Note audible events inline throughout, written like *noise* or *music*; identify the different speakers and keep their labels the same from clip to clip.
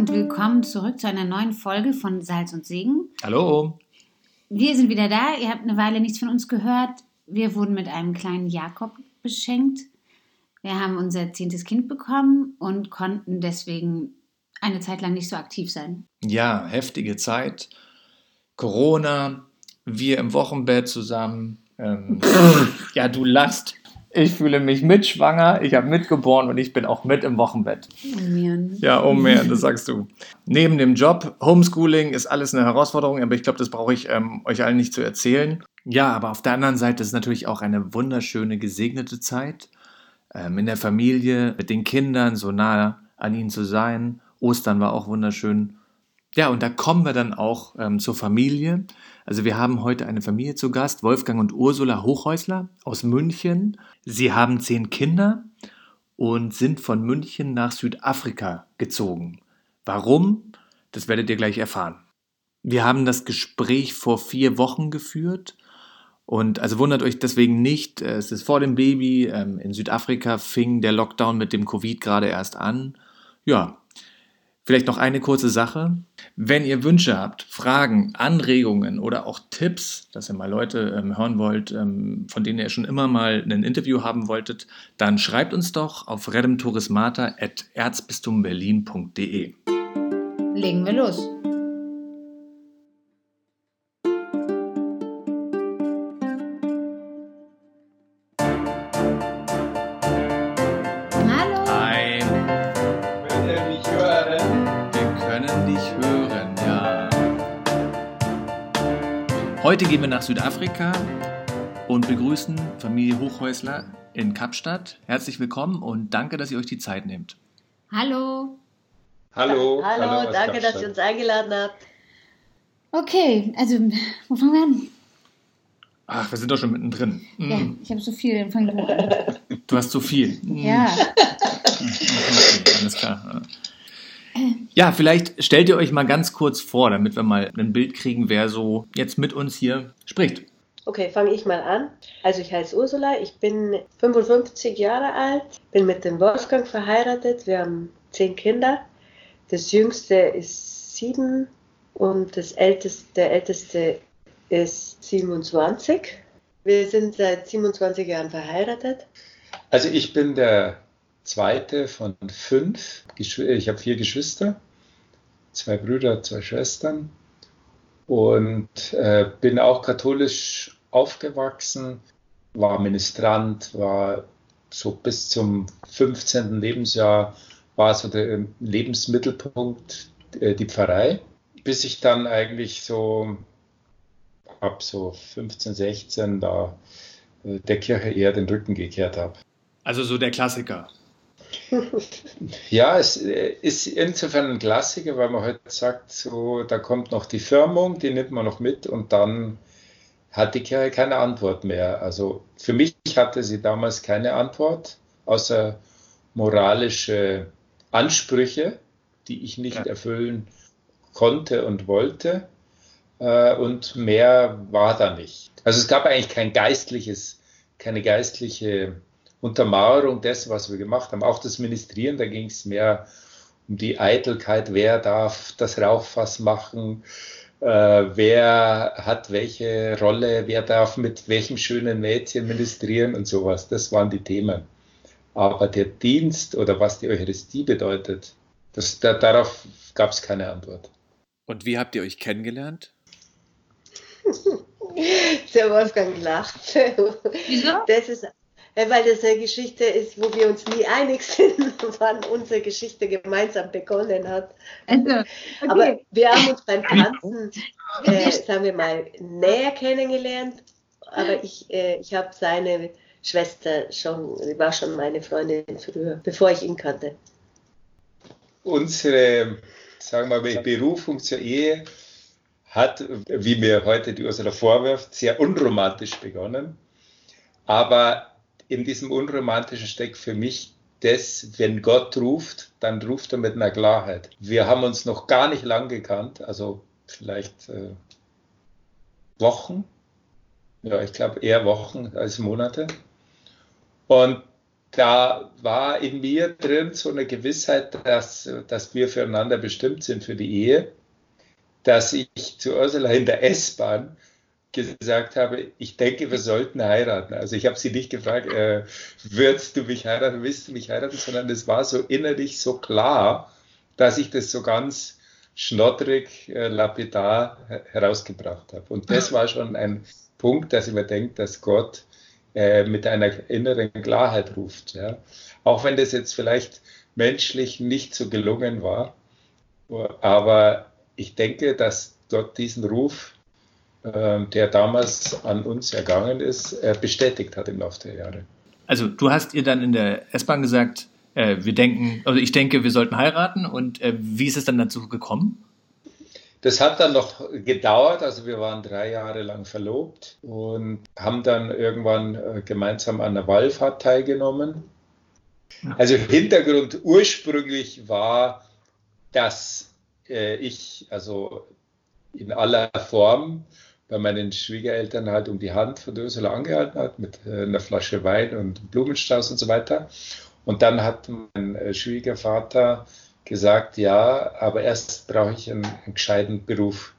Speaker 1: und willkommen zurück zu einer neuen Folge von Salz und Segen.
Speaker 2: Hallo.
Speaker 1: Wir sind wieder da. Ihr habt eine Weile nichts von uns gehört. Wir wurden mit einem kleinen Jakob beschenkt. Wir haben unser zehntes Kind bekommen und konnten deswegen eine Zeit lang nicht so aktiv sein.
Speaker 2: Ja, heftige Zeit. Corona, wir im Wochenbett zusammen. Ähm, *laughs* ja, du lachst. Ich fühle mich mitschwanger, ich habe mitgeboren und ich bin auch mit im Wochenbett.
Speaker 1: Oh man.
Speaker 2: Ja, oh mehr, das sagst du. Neben dem Job, Homeschooling ist alles eine Herausforderung, aber ich glaube, das brauche ich ähm, euch allen nicht zu erzählen. Ja, aber auf der anderen Seite ist es natürlich auch eine wunderschöne, gesegnete Zeit. Ähm, in der Familie, mit den Kindern, so nah an ihnen zu sein. Ostern war auch wunderschön. Ja, und da kommen wir dann auch ähm, zur Familie. Also wir haben heute eine Familie zu Gast, Wolfgang und Ursula Hochhäusler aus München. Sie haben zehn Kinder und sind von München nach Südafrika gezogen. Warum? Das werdet ihr gleich erfahren. Wir haben das Gespräch vor vier Wochen geführt und also wundert euch deswegen nicht, äh, es ist vor dem Baby. Ähm, in Südafrika fing der Lockdown mit dem Covid gerade erst an. Ja, Vielleicht noch eine kurze Sache. Wenn ihr Wünsche habt, Fragen, Anregungen oder auch Tipps, dass ihr mal Leute ähm, hören wollt, ähm, von denen ihr schon immer mal ein Interview haben wolltet, dann schreibt uns doch auf redemtourismata.erzbistumberlin.de.
Speaker 1: Legen wir los.
Speaker 2: Heute gehen wir nach Südafrika und begrüßen Familie Hochhäusler in Kapstadt. Herzlich willkommen und danke, dass ihr euch die Zeit nehmt.
Speaker 1: Hallo.
Speaker 3: Hallo.
Speaker 4: Hallo,
Speaker 3: aus
Speaker 4: danke, dass
Speaker 3: Kapstadt.
Speaker 4: ihr uns eingeladen habt.
Speaker 1: Okay, also, wo fangen wir an?
Speaker 2: Ach, wir sind doch schon mittendrin. Mm,
Speaker 1: Ja, ich habe so viel, dann fangen wir an.
Speaker 2: Du hast so viel. Mm,
Speaker 1: Ja.
Speaker 2: okay, *laughs* alles klar. Ja, vielleicht stellt ihr euch mal ganz kurz vor, damit wir mal ein Bild kriegen, wer so jetzt mit uns hier spricht.
Speaker 4: Okay, fange ich mal an. Also ich heiße Ursula, ich bin 55 Jahre alt, bin mit dem Wolfgang verheiratet, wir haben zehn Kinder. Das jüngste ist sieben und das älteste, der älteste ist 27. Wir sind seit 27 Jahren verheiratet.
Speaker 3: Also ich bin der zweite von fünf. Geschw- Ich habe vier Geschwister, zwei Brüder, zwei Schwestern und äh, bin auch katholisch aufgewachsen, war Ministrant, war so bis zum 15. Lebensjahr war so der Lebensmittelpunkt äh, die Pfarrei, bis ich dann eigentlich so ab so 15, 16 da äh, der Kirche eher den Rücken gekehrt habe.
Speaker 2: Also so der Klassiker.
Speaker 3: Ja, es äh, ist insofern ein Klassiker, weil man heute sagt, so, da kommt noch die Firmung, die nimmt man noch mit und dann hat die Kirche keine Antwort mehr. Also für mich hatte sie damals keine Antwort, außer moralische Ansprüche, die ich nicht
Speaker 2: Ja.
Speaker 3: erfüllen konnte und wollte. Äh, Und mehr war da nicht. Also es gab eigentlich kein geistliches, keine geistliche Untermauerung dessen, was wir gemacht haben. Auch das Ministrieren, da ging es mehr um die Eitelkeit, wer darf das Rauchfass machen, äh, wer hat welche Rolle, wer darf mit welchem schönen Mädchen ministrieren und sowas. Das waren die Themen. Aber der Dienst oder was die Eucharistie bedeutet, das, da, darauf gab es keine Antwort.
Speaker 2: Und wie habt ihr euch kennengelernt? *laughs*
Speaker 4: Der Wolfgang lacht.
Speaker 1: Wieso?
Speaker 4: Das ist, weil das eine Geschichte ist, wo wir uns nie einig sind, *laughs* wann unsere Geschichte gemeinsam begonnen hat.
Speaker 1: Also, *laughs*
Speaker 4: Aber wir haben uns beim Tanzen, *laughs* äh, sagen wir mal, näher kennengelernt. Aber ich, äh, ich habe seine Schwester schon, sie war schon meine Freundin früher, bevor ich ihn kannte.
Speaker 3: unsere, sagen wir mal, Berufung zur Ehe hat, wie mir heute die Ursula vorwirft, sehr unromantisch begonnen. Aber in diesem Unromantischen steckt für mich das, wenn Gott ruft, dann ruft er mit einer Klarheit. Wir haben uns noch gar nicht lang gekannt, also vielleicht äh, Wochen. Ja, ich glaube eher Wochen als Monate. Und da war in mir drin so eine Gewissheit, dass, dass wir füreinander bestimmt sind für die Ehe, dass ich zu Ursula in der S-Bahn gesagt habe, ich denke, wir sollten heiraten. Also ich habe sie nicht gefragt, äh, würdest du mich heiraten, willst du mich heiraten, sondern es war so innerlich so klar, dass ich das so ganz schnottrig, äh, lapidar herausgebracht habe. Und das war schon ein Punkt, dass ich mir denke, dass Gott äh, mit einer inneren Klarheit ruft. Ja. Auch wenn das jetzt vielleicht menschlich nicht so gelungen war, aber ich denke, dass Gott diesen Ruf, der damals an uns ergangen ist, äh, bestätigt hat im Laufe der Jahre.
Speaker 2: Also du hast ihr dann in der S-Bahn gesagt, äh, wir denken, also ich denke, wir sollten heiraten und äh, wie ist es dann dazu gekommen?
Speaker 3: Das hat dann noch gedauert, also wir waren drei Jahre lang verlobt und haben dann irgendwann äh, gemeinsam an der Wallfahrt teilgenommen. Also Hintergrund ursprünglich war, dass äh, ich also in aller Form bei meinen Schwiegereltern halt um die Hand von Ursula angehalten hat mit äh, einer Flasche Wein und Blumenstrauß und so weiter. Und dann hat mein äh, Schwiegervater gesagt, ja, aber erst brauche ich einen, einen gescheiten Beruf.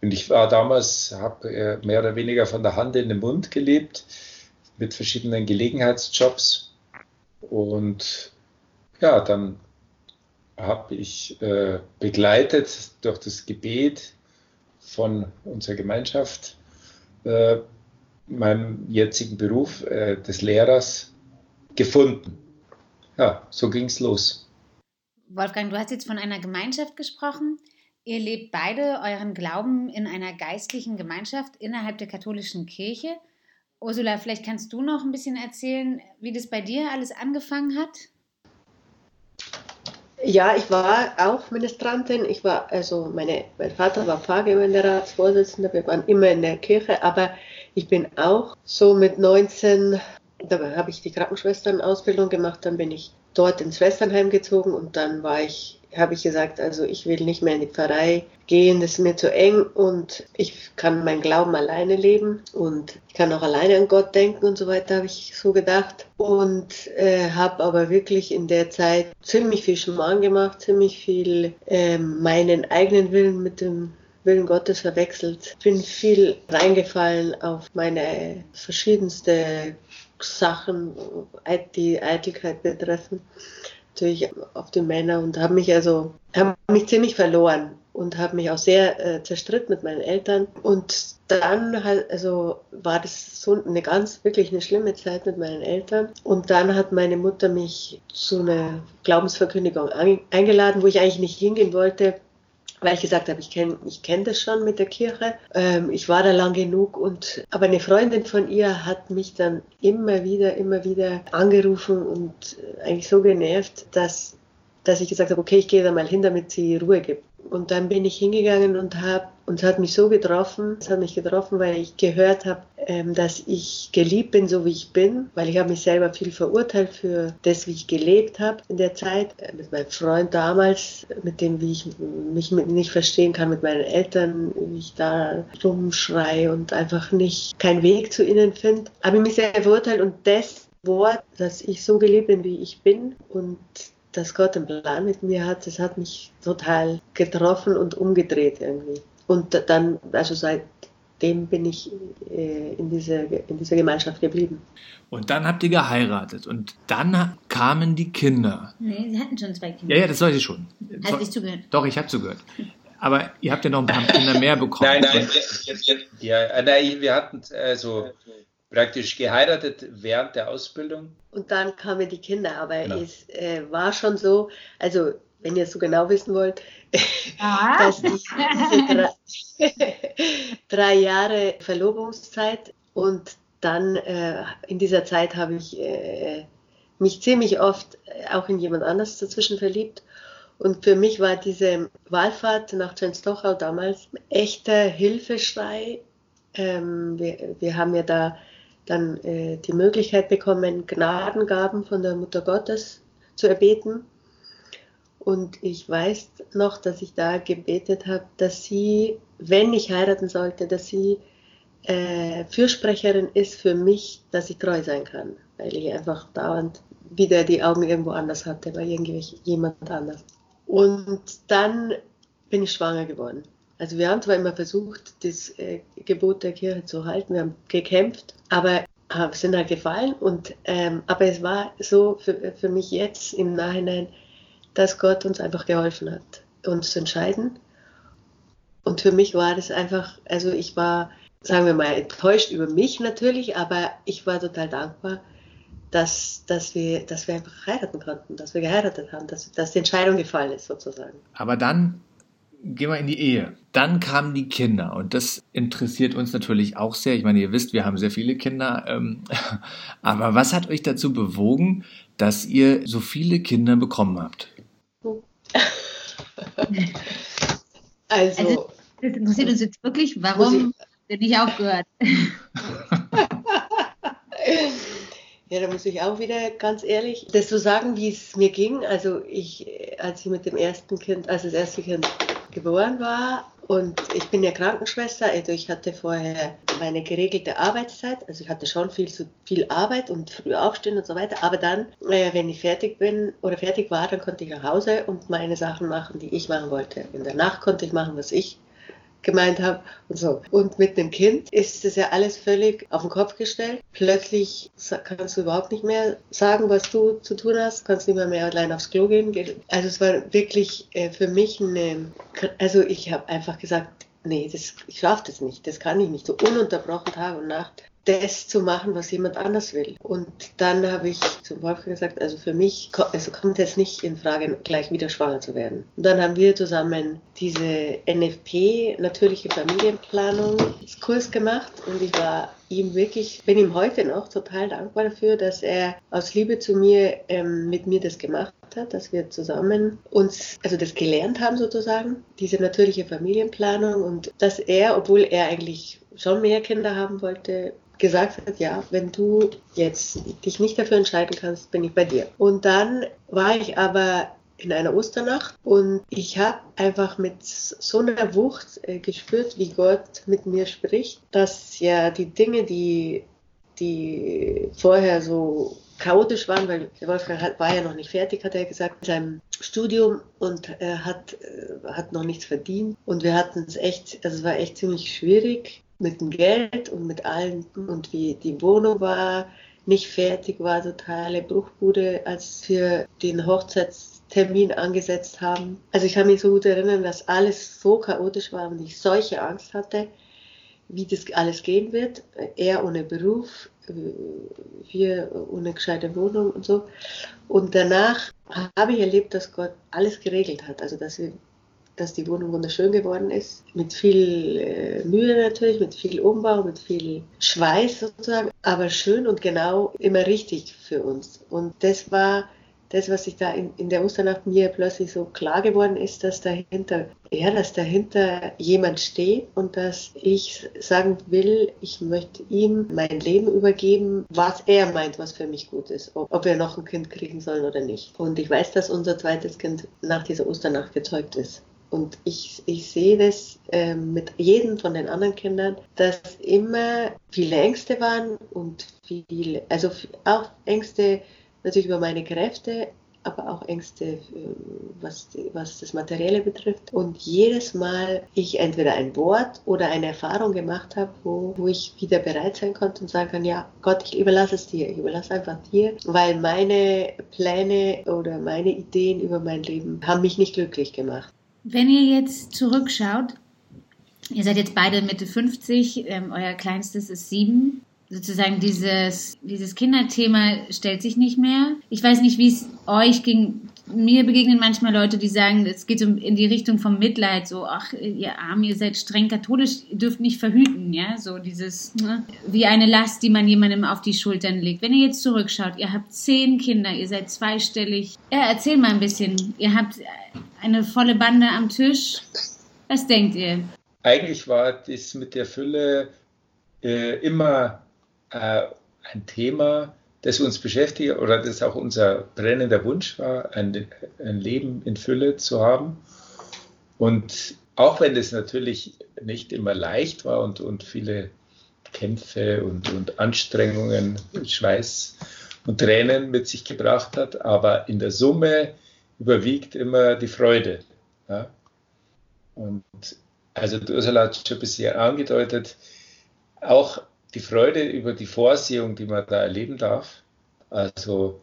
Speaker 3: Und ich war damals, habe äh, mehr oder weniger von der Hand in den Mund gelebt, mit verschiedenen Gelegenheitsjobs. Und ja, dann habe ich äh, begleitet durch das Gebet von unserer Gemeinschaft äh, meinen jetzigen Beruf äh, des Lehrers gefunden. Ja, so ging es los.
Speaker 1: Wolfgang, du hast jetzt von einer Gemeinschaft gesprochen. Ihr lebt beide euren Glauben in einer geistlichen Gemeinschaft innerhalb der katholischen Kirche. Ursula, vielleicht kannst du noch ein bisschen erzählen, wie das bei dir alles angefangen hat?
Speaker 4: Ja, ich war auch Ministrantin. Ich war, also meine, mein Vater war Pfarrgemeinderatsvorsitzender. Wir waren immer in der Kirche, aber ich bin auch so mit 19, da habe ich die Krankenschwesternausbildung gemacht, dann bin ich dort ins Schwesternheim gezogen und dann war ich, habe ich gesagt, also ich will nicht mehr in die Pfarrei gehen, das ist mir zu eng und ich kann meinen Glauben alleine leben und ich kann auch alleine an Gott denken und so weiter, habe ich so gedacht und äh, habe aber wirklich in der Zeit ziemlich viel Schmarrn gemacht, ziemlich viel äh, meinen eigenen Willen mit dem Willen Gottes verwechselt. Bin viel reingefallen auf meine verschiedenste Sachen, die Eitelkeit betreffen, natürlich auf die Männer und habe mich also habe mich ziemlich verloren und habe mich auch sehr äh, zerstritten mit meinen Eltern. Und dann halt also war das so eine ganz wirklich eine schlimme Zeit mit meinen Eltern. Und dann hat meine Mutter mich zu einer Glaubensverkündigung eingeladen, wo ich eigentlich nicht hingehen wollte, weil ich gesagt habe, ich kenne ich kenn das schon mit der Kirche. Ähm, ich war da lang genug und aber eine Freundin von ihr hat mich dann immer wieder, immer wieder angerufen und eigentlich so genervt, dass, dass ich gesagt habe, okay, ich gehe da mal hin, damit sie Ruhe gibt. Und dann bin ich hingegangen und habe, und es hat mich so getroffen, es hat mich getroffen, weil ich gehört habe, ähm, dass ich geliebt bin, so wie ich bin, weil ich habe mich selber viel verurteilt für das, wie ich gelebt habe in der Zeit. Äh, mit meinem Freund damals, mit dem, wie ich mich mit, nicht verstehen kann, mit meinen Eltern, wie ich da rumschreie und einfach nicht keinen Weg zu ihnen finde. Habe ich mich sehr verurteilt und das Wort, dass ich so gelebt bin, wie ich bin und dass Gott einen Plan mit mir hat, das hat mich total getroffen und umgedreht irgendwie. Und dann, also seitdem bin ich äh, in, dieser, in dieser Gemeinschaft geblieben.
Speaker 2: Und dann habt ihr geheiratet und dann kamen die Kinder.
Speaker 1: Nee, sie hatten schon zwei Kinder.
Speaker 2: Ja, ja, das weiß ich schon.
Speaker 1: Hast du nicht zugehört?
Speaker 2: Doch, ich habe zugehört. Aber ihr habt ja noch ein paar Kinder mehr bekommen.
Speaker 3: Nein, nein, jetzt, jetzt, ja, nein wir hatten also praktisch geheiratet während der Ausbildung.
Speaker 4: Und dann kamen die Kinder, aber genau. es äh, war schon so, also wenn ihr es so genau wissen wollt, *laughs* ah. dass ich diese drei, *laughs* drei, Jahre Verlobungszeit und dann äh, in dieser Zeit habe ich äh, mich ziemlich oft auch in jemand anders dazwischen verliebt. Und für mich war diese Wahlfahrt nach Częstochow damals echter Hilfeschrei. Ähm, wir, wir haben ja da dann äh, die Möglichkeit bekommen, Gnadengaben von der Mutter Gottes zu erbeten. Und ich weiß noch, dass ich da gebetet habe, dass sie, wenn ich heiraten sollte, dass sie äh, Fürsprecherin ist für mich, dass ich treu sein kann, weil ich einfach dauernd wieder die Augen irgendwo anders hatte, bei jemand anders. Und dann bin ich schwanger geworden. Also wir haben zwar immer versucht, das äh, Gebot der Kirche zu halten, wir haben gekämpft, aber äh, sind halt gefallen. Und, ähm, aber es war so für, für mich jetzt im Nachhinein, dass Gott uns einfach geholfen hat, uns zu entscheiden. Und für mich war das einfach, also ich war, sagen wir mal, enttäuscht über mich natürlich, aber ich war total dankbar, dass, dass, wir, dass wir einfach heiraten konnten, dass wir geheiratet haben, dass, dass die Entscheidung gefallen ist sozusagen.
Speaker 2: Aber dann gehen wir in die Ehe. Dann kamen die Kinder und das interessiert uns natürlich auch sehr. Ich meine, ihr wisst, wir haben sehr viele Kinder. Ähm, *laughs* aber was hat euch dazu bewogen, dass ihr so viele Kinder bekommen habt? *laughs*
Speaker 1: Also, also das interessiert uns jetzt wirklich, warum ihr nicht aufgehört? *laughs*
Speaker 4: Ja, da muss ich auch wieder ganz ehrlich das so sagen, wie es mir ging. Also ich, als ich mit dem ersten Kind, als das erste Kind geboren war. Und ich bin ja Krankenschwester, also ich hatte vorher meine geregelte Arbeitszeit, also ich hatte schon viel, viel Arbeit und früh aufstehen und so weiter, aber dann, äh, wenn ich fertig bin oder fertig war, dann konnte ich nach Hause und meine Sachen machen, die ich machen wollte. In der Nacht konnte ich machen, was ich gemeint habe und so. Und mit einem Kind ist das ja alles völlig auf den Kopf gestellt. Plötzlich kannst du überhaupt nicht mehr sagen, was du zu tun hast, kannst nicht mehr, mehr allein aufs Klo gehen. Also es war wirklich äh, für mich eine, also ich habe einfach gesagt, nee, das, ich schaffe das nicht, das kann ich nicht, so ununterbrochen Tag und Nacht das zu machen, was jemand anders will. Und dann habe ich zum Wolfgang gesagt, also für mich also kommt es nicht in Frage, gleich wieder schwanger zu werden. Und dann haben wir zusammen diese NFP, natürliche Familienplanung, Kurs gemacht und ich war ihm wirklich, bin ihm heute noch total dankbar dafür, dass er aus Liebe zu mir ähm, mit mir das gemacht hat, dass wir zusammen uns, also das gelernt haben sozusagen, diese natürliche Familienplanung und dass er, obwohl er eigentlich schon mehr Kinder haben wollte, gesagt hat, ja, wenn du jetzt dich nicht dafür entscheiden kannst, bin ich bei dir. Und dann war ich aber in einer Osternacht und ich habe einfach mit so einer Wucht äh, gespürt, wie Gott mit mir spricht, dass ja die Dinge, die, die vorher so chaotisch waren, weil Wolfgang war ja noch nicht fertig, hat er gesagt, mit seinem Studium und er hat, äh, hat noch nichts verdient. Und wir hatten es echt, also es war echt ziemlich schwierig mit dem Geld und mit allem und wie die Wohnung war, nicht fertig war, totale Bruchbude, als wir den Hochzeitstermin angesetzt haben. Also ich kann mich so gut erinnern, dass alles so chaotisch war und ich solche Angst hatte, wie das alles gehen wird. Er ohne Beruf, wir ohne gescheite Wohnung und so. Und danach habe ich erlebt, dass Gott alles geregelt hat. Also dass wir dass die Wohnung wunderschön geworden ist. Mit viel äh, Mühe natürlich, mit viel Umbau, mit viel Schweiß sozusagen, aber schön und genau immer richtig für uns. Und das war das, was sich da in, in der Osternacht mir plötzlich so klar geworden ist, dass dahinter, ja, dass dahinter jemand steht und dass ich sagen will, ich möchte ihm mein Leben übergeben, was er meint, was für mich gut ist, ob, ob wir noch ein Kind kriegen sollen oder nicht. Und ich weiß, dass unser zweites Kind nach dieser Osternacht gezeugt ist. Und ich, ich sehe das äh, mit jedem von den anderen Kindern, dass immer viele Ängste waren und viele, also auch Ängste natürlich über meine Kräfte, aber auch Ängste, äh, was, was das Materielle betrifft. Und jedes Mal ich entweder ein Wort oder eine Erfahrung gemacht habe, wo, wo ich wieder bereit sein konnte und sagen kann, ja, Gott, ich überlasse es dir, ich überlasse einfach dir, weil meine Pläne oder meine Ideen über mein Leben haben mich nicht glücklich gemacht.
Speaker 1: Wenn ihr jetzt zurückschaut, ihr seid jetzt beide Mitte 50, ähm, euer Kleinstes ist sieben. Sozusagen dieses, dieses Kinderthema stellt sich nicht mehr. Ich weiß nicht, wie es euch ging. Mir begegnen manchmal Leute, die sagen, es geht in die Richtung vom Mitleid, so, ach, ihr Arm, ihr seid streng katholisch, ihr dürft nicht verhüten, ja, so dieses, ne? wie eine Last, die man jemandem auf die Schultern legt. Wenn ihr jetzt zurückschaut, ihr habt zehn Kinder, ihr seid zweistellig. Ja, erzähl mal ein bisschen. Ihr habt eine volle Bande am Tisch. Was denkt ihr?
Speaker 3: Eigentlich war das mit der Fülle äh, immer äh, ein Thema, das uns beschäftigt oder das auch unser brennender Wunsch war, ein, ein Leben in Fülle zu haben. Und auch wenn es natürlich nicht immer leicht war und, und viele Kämpfe und, und Anstrengungen, Schweiß und Tränen mit sich gebracht hat, aber in der Summe überwiegt immer die Freude. Ja? Und also Ursula hat schon bisher angedeutet, auch die Freude über die Vorsehung, die man da erleben darf. Also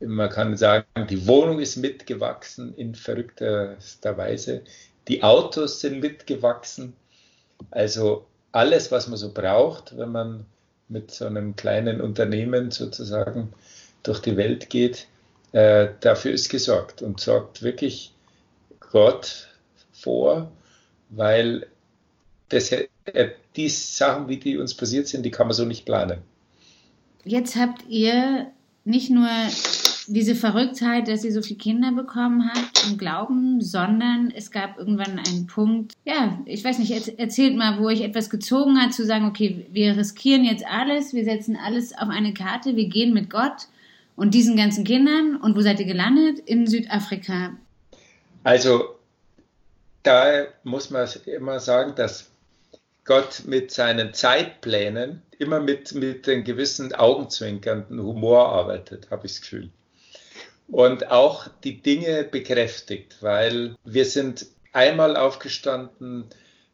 Speaker 3: man kann sagen, die Wohnung ist mitgewachsen in verrückter Weise. Die Autos sind mitgewachsen. Also alles, was man so braucht, wenn man mit so einem kleinen Unternehmen sozusagen durch die Welt geht, äh, dafür ist gesorgt und sorgt wirklich Gott vor, weil das, äh, die Sachen, wie die uns passiert sind, die kann man so nicht planen.
Speaker 1: Jetzt habt ihr nicht nur diese Verrücktheit, dass sie so viele Kinder bekommen hat im Glauben, sondern es gab irgendwann einen Punkt, ja, ich weiß nicht, erzählt mal, wo ich etwas gezogen hat, zu sagen, okay, wir riskieren jetzt alles, wir setzen alles auf eine Karte, wir gehen mit Gott und diesen ganzen Kindern. Und wo seid ihr gelandet? In Südafrika.
Speaker 3: Also, da muss man immer sagen, dass Gott mit seinen Zeitplänen immer mit, mit einem gewissen augenzwinkernden Humor arbeitet, habe ich das Gefühl. Und auch die Dinge bekräftigt, weil wir sind einmal aufgestanden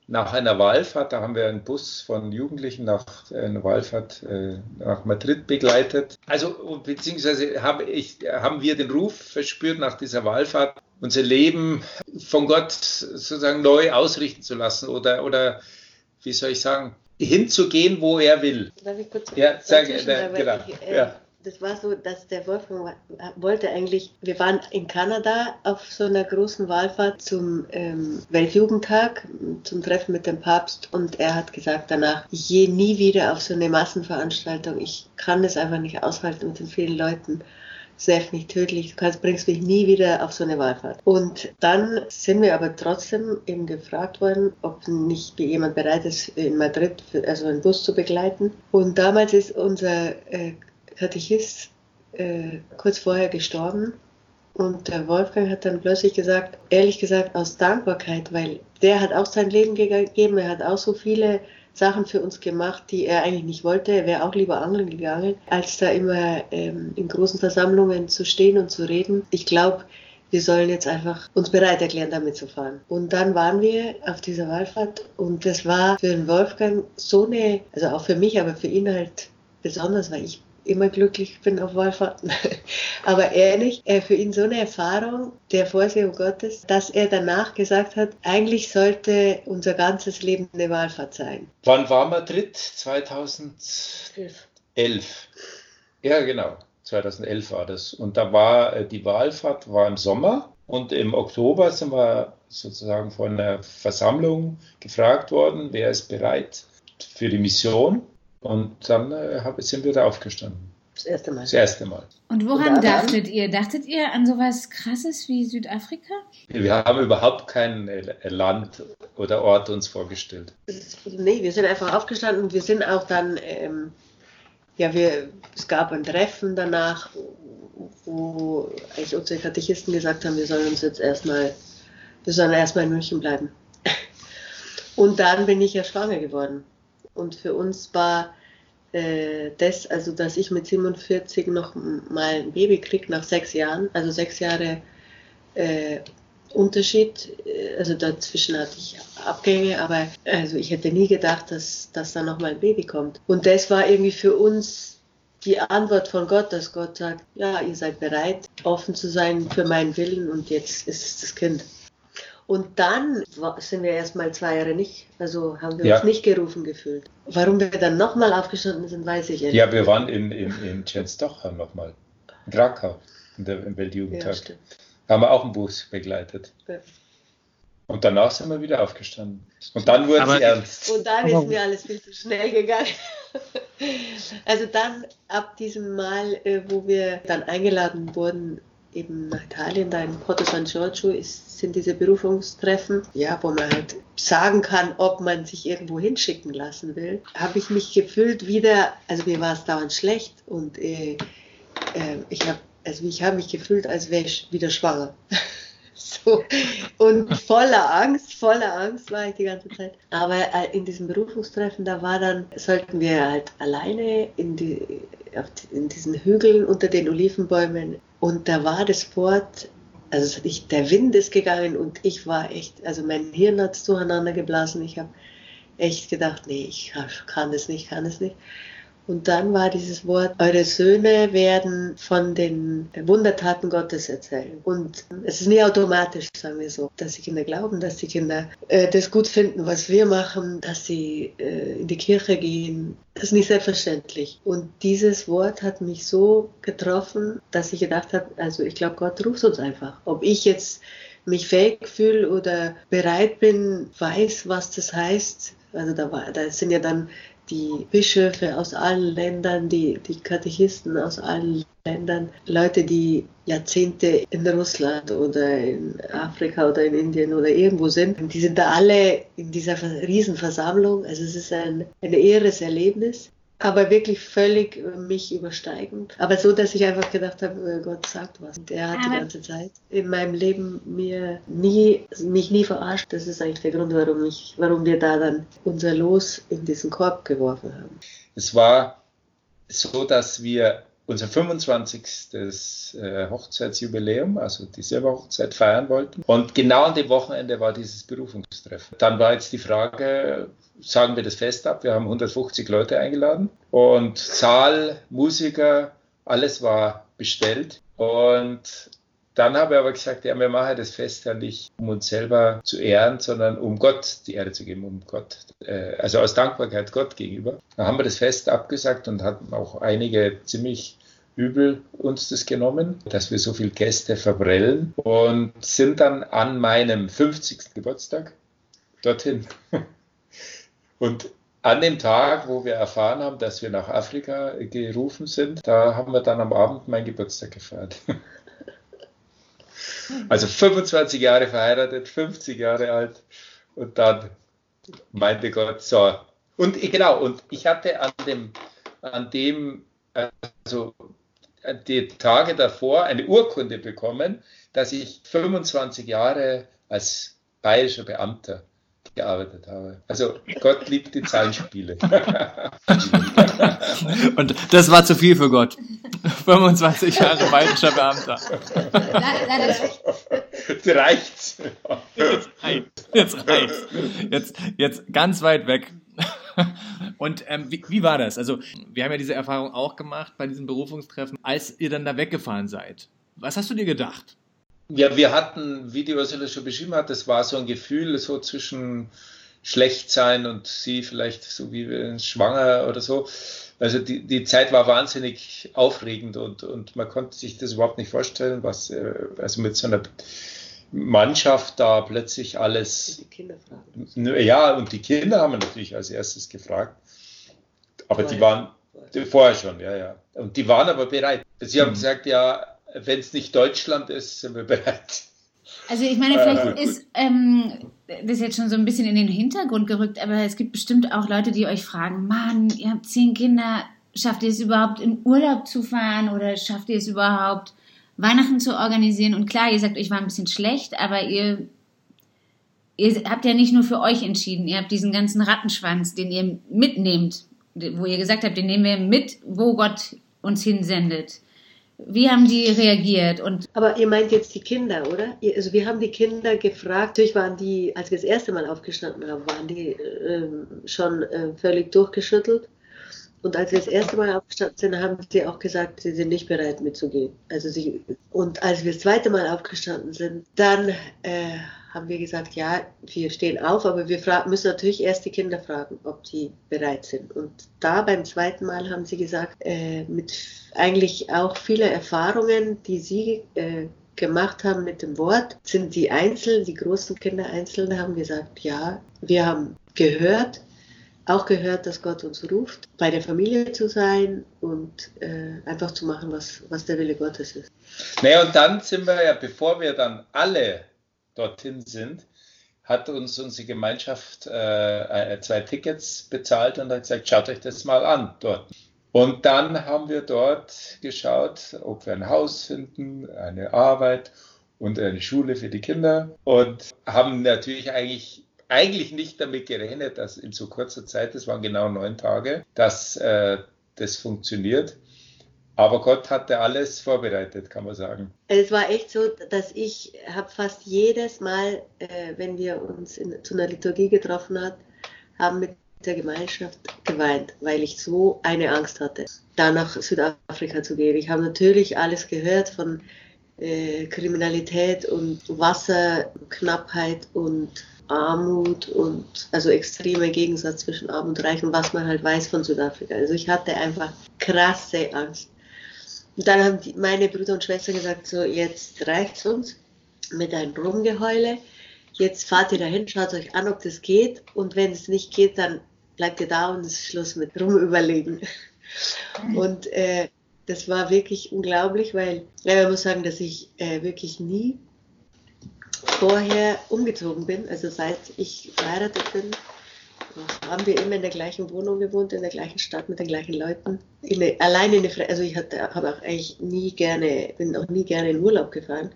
Speaker 3: nach einer Wallfahrt, da haben wir einen Bus von Jugendlichen nach einer Wallfahrt äh, nach Madrid begleitet. Also beziehungsweise habe ich, haben wir den Ruf verspürt nach dieser Wallfahrt, unser Leben von Gott sozusagen neu ausrichten zu lassen oder, oder wie soll ich sagen, hinzugehen, wo er will.
Speaker 4: Darf ich kurz
Speaker 3: ja, sag, äh, genau.
Speaker 4: Ich, äh, ja. Das war so, dass der Wolfgang wollte eigentlich, wir waren in Kanada auf so einer großen Wahlfahrt zum ähm, Weltjugendtag, zum Treffen mit dem Papst und er hat gesagt danach, gehe nie wieder auf so eine Massenveranstaltung, ich kann das einfach nicht aushalten mit den vielen Leuten sehr nicht tödlich, du kannst, bringst mich nie wieder auf so eine Wahlfahrt. Und dann sind wir aber trotzdem eben gefragt worden, ob nicht jemand bereit ist, in Madrid also einen Bus zu begleiten. Und damals ist unser äh, Katechist äh, kurz vorher gestorben. Und der Wolfgang hat dann plötzlich gesagt, ehrlich gesagt aus Dankbarkeit, weil der hat auch sein Leben gegeben, er hat auch so viele Sachen für uns gemacht, die er eigentlich nicht wollte. Er wäre auch lieber angeln gegangen, als da immer ähm, in großen Versammlungen zu stehen und zu reden. Ich glaube, wir sollen jetzt einfach uns bereit erklären, damit zu fahren. Und dann waren wir auf dieser Wallfahrt und das war für den Wolfgang so eine, also auch für mich, aber für ihn halt besonders, weil ich immer glücklich bin auf Wallfahrten. *laughs* Aber ehrlich, für ihn so eine Erfahrung der Vorsehung Gottes, dass er danach gesagt hat, eigentlich sollte unser ganzes Leben eine Wallfahrt sein.
Speaker 3: Wann war Madrid? 2011. 11. Ja, genau. 2011 war das. Und da war äh, die Wahlfahrt war im Sommer und im Oktober sind wir sozusagen von einer Versammlung gefragt worden, wer ist bereit für die Mission. Und dann äh, sind wir da aufgestanden.
Speaker 4: Das erste Mal.
Speaker 3: Das erste Mal.
Speaker 1: Und woran Und dachtet ihr? Dachtet ihr an sowas Krasses wie Südafrika?
Speaker 3: Wir haben überhaupt kein äh, Land oder Ort uns vorgestellt.
Speaker 4: Nee, wir sind einfach aufgestanden und wir sind auch dann, ähm, ja, wir, es gab ein Treffen danach, wo eigentlich unsere Katechisten gesagt haben, wir sollen uns jetzt erstmal, wir sollen erstmal in München bleiben. Und dann bin ich ja schwanger geworden. Und für uns war äh, das, also dass ich mit 47 noch mal ein Baby kriege nach sechs Jahren, also sechs Jahre äh, Unterschied, äh, also dazwischen hatte ich Abgänge, aber also ich hätte nie gedacht, dass, dass da noch mal ein Baby kommt. Und das war irgendwie für uns die Antwort von Gott, dass Gott sagt, ja, ihr seid bereit, offen zu sein für meinen Willen und jetzt ist es das Kind. Und dann sind wir erst mal zwei Jahre nicht, also haben wir ja. uns nicht gerufen gefühlt. Warum wir dann nochmal aufgestanden sind, weiß ich
Speaker 3: nicht. Ja, wir waren in, in, in Częstochowa nochmal, in Krakau, in der, im Weltjugendtag. Ja, haben wir auch einen Bus begleitet. Ja. Und danach sind wir wieder aufgestanden. Und dann wurde es ernst.
Speaker 4: Und dann ist mir alles viel zu schnell gegangen. *laughs* also dann ab diesem Mal, äh, wo wir dann eingeladen wurden eben nach Italien, da in Porto San Giorgio ist, sind diese Berufungstreffen, ja, wo man halt sagen kann, ob man sich irgendwo hinschicken lassen will, habe ich mich gefühlt wieder, also mir war es dauernd schlecht und äh, äh, ich habe also ich habe mich gefühlt, als wäre ich wieder schwanger. *laughs* so. Und voller Angst, voller Angst war ich die ganze Zeit. Aber äh, in diesem Berufungstreffen, da war dann, sollten wir halt alleine in, die, in diesen Hügeln unter den Olivenbäumen. Und da war das Wort, also ich, der Wind ist gegangen und ich war echt, also mein Hirn hat es durcheinander geblasen. Ich habe echt gedacht, nee, ich kann es nicht, kann es nicht. Und dann war dieses Wort, eure Söhne werden von den Wundertaten Gottes erzählen. Und es ist nie automatisch, sagen wir so, dass die Kinder glauben, dass die Kinder äh, das gut finden, was wir machen, dass sie äh, in die Kirche gehen. Das ist nicht selbstverständlich. Und dieses Wort hat mich so getroffen, dass ich gedacht habe, also ich glaube, Gott ruft uns einfach. Ob ich jetzt mich fähig fühle oder bereit bin, weiß, was das heißt. Also da, war, da sind ja dann die Bischöfe aus allen Ländern, die, die Katechisten aus allen Ländern, Leute, die Jahrzehnte in Russland oder in Afrika oder in Indien oder irgendwo sind, die sind da alle in dieser Riesenversammlung. Also es ist ein, ein ehres Erlebnis aber wirklich völlig äh, mich übersteigend. Aber so, dass ich einfach gedacht habe, äh, Gott sagt was. Und er hat aber die ganze Zeit in meinem Leben mir nie, mich nie verarscht. Das ist eigentlich der Grund, warum ich, warum wir da dann unser Los in diesen Korb geworfen haben.
Speaker 3: Es war so, dass wir unser 25. Äh, Hochzeitsjubiläum, also die Silberhochzeit feiern wollten. Und genau an dem Wochenende war dieses Berufungstreffen. Dann war jetzt die Frage, sagen wir das fest ab, wir haben 150 Leute eingeladen und Zahl, Musiker, alles war bestellt. Und dann habe ich aber gesagt, ja, wir machen das Fest ja nicht, um uns selber zu ehren, sondern um Gott die Ehre zu geben, um Gott, äh, also aus Dankbarkeit Gott gegenüber. Dann haben wir das Fest abgesagt und hatten auch einige ziemlich übel uns das genommen, dass wir so viele Gäste verbrellen und sind dann an meinem 50. Geburtstag dorthin. *laughs* Und an dem Tag, wo wir erfahren haben, dass wir nach Afrika gerufen sind, da haben wir dann am Abend meinen Geburtstag gefeiert. *laughs* Also 25 Jahre verheiratet, 50 Jahre alt und dann meinte Gott, so. Und genau, und ich hatte an dem, an dem, also die Tage davor eine Urkunde bekommen, dass ich 25 Jahre als bayerischer Beamter gearbeitet habe. Also Gott liebt die Zahlenspiele. *laughs*
Speaker 2: Und das war zu viel für Gott. 25 Jahre bayerischer Beamter.
Speaker 3: Jetzt reicht's.
Speaker 2: Jetzt reicht's. Jetzt reicht's. Jetzt, jetzt ganz weit weg. *laughs* Und ähm, wie, wie war das? Also, wir haben ja diese Erfahrung auch gemacht bei diesem Berufungstreffen, als ihr dann da weggefahren seid. Was hast du dir gedacht?
Speaker 3: Ja, wir hatten, wie die Ursula schon beschrieben hat, das war so ein Gefühl so zwischen schlecht sein und sie vielleicht so wie schwanger oder so. Also die, die Zeit war wahnsinnig aufregend und, und man konnte sich das überhaupt nicht vorstellen, was äh, also mit so einer Mannschaft da plötzlich alles. Die Kinder fragen. Ja, und die Kinder haben natürlich als erstes gefragt. Aber vorher. die waren vorher schon, ja, ja. Und die waren aber bereit. Sie haben mhm. gesagt, ja, wenn es nicht Deutschland ist, sind wir bereit.
Speaker 1: Also ich meine, vielleicht äh, ist ähm, das jetzt schon so ein bisschen in den Hintergrund gerückt, aber es gibt bestimmt auch Leute, die euch fragen, Mann, ihr habt zehn Kinder, schafft ihr es überhaupt in Urlaub zu fahren oder schafft ihr es überhaupt Weihnachten zu organisieren? Und klar, ihr sagt, euch war ein bisschen schlecht, aber ihr, ihr habt ja nicht nur für euch entschieden, ihr habt diesen ganzen Rattenschwanz, den ihr mitnehmt, wo ihr gesagt habt, den nehmen wir mit, wo Gott uns hinsendet. Wie haben die reagiert? Und
Speaker 4: Aber ihr meint jetzt die Kinder, oder? Also wir haben die Kinder gefragt. Natürlich waren die, als wir das erste Mal aufgestanden haben, waren die äh, schon äh, völlig durchgeschüttelt. Und als wir das erste Mal aufgestanden sind, haben sie auch gesagt, sie sind nicht bereit mitzugehen. Also sie, und als wir das zweite Mal aufgestanden sind, dann äh, haben wir gesagt, ja, wir stehen auf, aber wir müssen natürlich erst die Kinder fragen, ob die bereit sind. Und da beim zweiten Mal haben sie gesagt, äh, mit eigentlich auch viele Erfahrungen, die sie äh, gemacht haben mit dem Wort, sind die Einzelnen, die großen Kinder Einzelne haben gesagt, ja, wir haben gehört, auch gehört, dass Gott uns ruft, bei der Familie zu sein und äh, einfach zu machen, was, was der Wille Gottes ist.
Speaker 3: Naja, und dann sind wir ja, bevor wir dann alle dorthin sind, hat uns unsere Gemeinschaft äh, zwei Tickets bezahlt und hat gesagt, schaut euch das mal an dort. Und dann haben wir dort geschaut, ob wir ein Haus finden, eine Arbeit und eine Schule für die Kinder und haben natürlich eigentlich eigentlich nicht damit gerechnet, dass in so kurzer Zeit, das waren genau neun Tage, dass äh, das funktioniert. Aber Gott hatte alles vorbereitet, kann man sagen.
Speaker 4: Es war echt so, dass ich habe fast jedes Mal, äh, wenn wir uns in, zu einer Liturgie getroffen haben, haben mit der Gemeinschaft geweint, weil ich so eine Angst hatte, da nach Südafrika zu gehen. Ich habe natürlich alles gehört von äh, Kriminalität und Wasserknappheit und Armut und also extremer Gegensatz zwischen Arm und Reich und was man halt weiß von Südafrika. Also ich hatte einfach krasse Angst. Und dann haben die, meine Brüder und Schwestern gesagt, so jetzt reicht's uns mit einem Rumgeheule. Jetzt fahrt ihr dahin, schaut euch an, ob das geht. Und wenn es nicht geht, dann bleibt ihr da und es ist Schluss mit Rumüberlegen. Und äh, das war wirklich unglaublich, weil ja, man muss sagen, dass ich äh, wirklich nie vorher umgezogen bin, also seit ich verheiratet bin, haben wir immer in der gleichen Wohnung gewohnt, in der gleichen Stadt mit den gleichen Leuten. In eine, alleine in eine, also ich habe auch eigentlich nie gerne, bin auch nie gerne in Urlaub gefahren,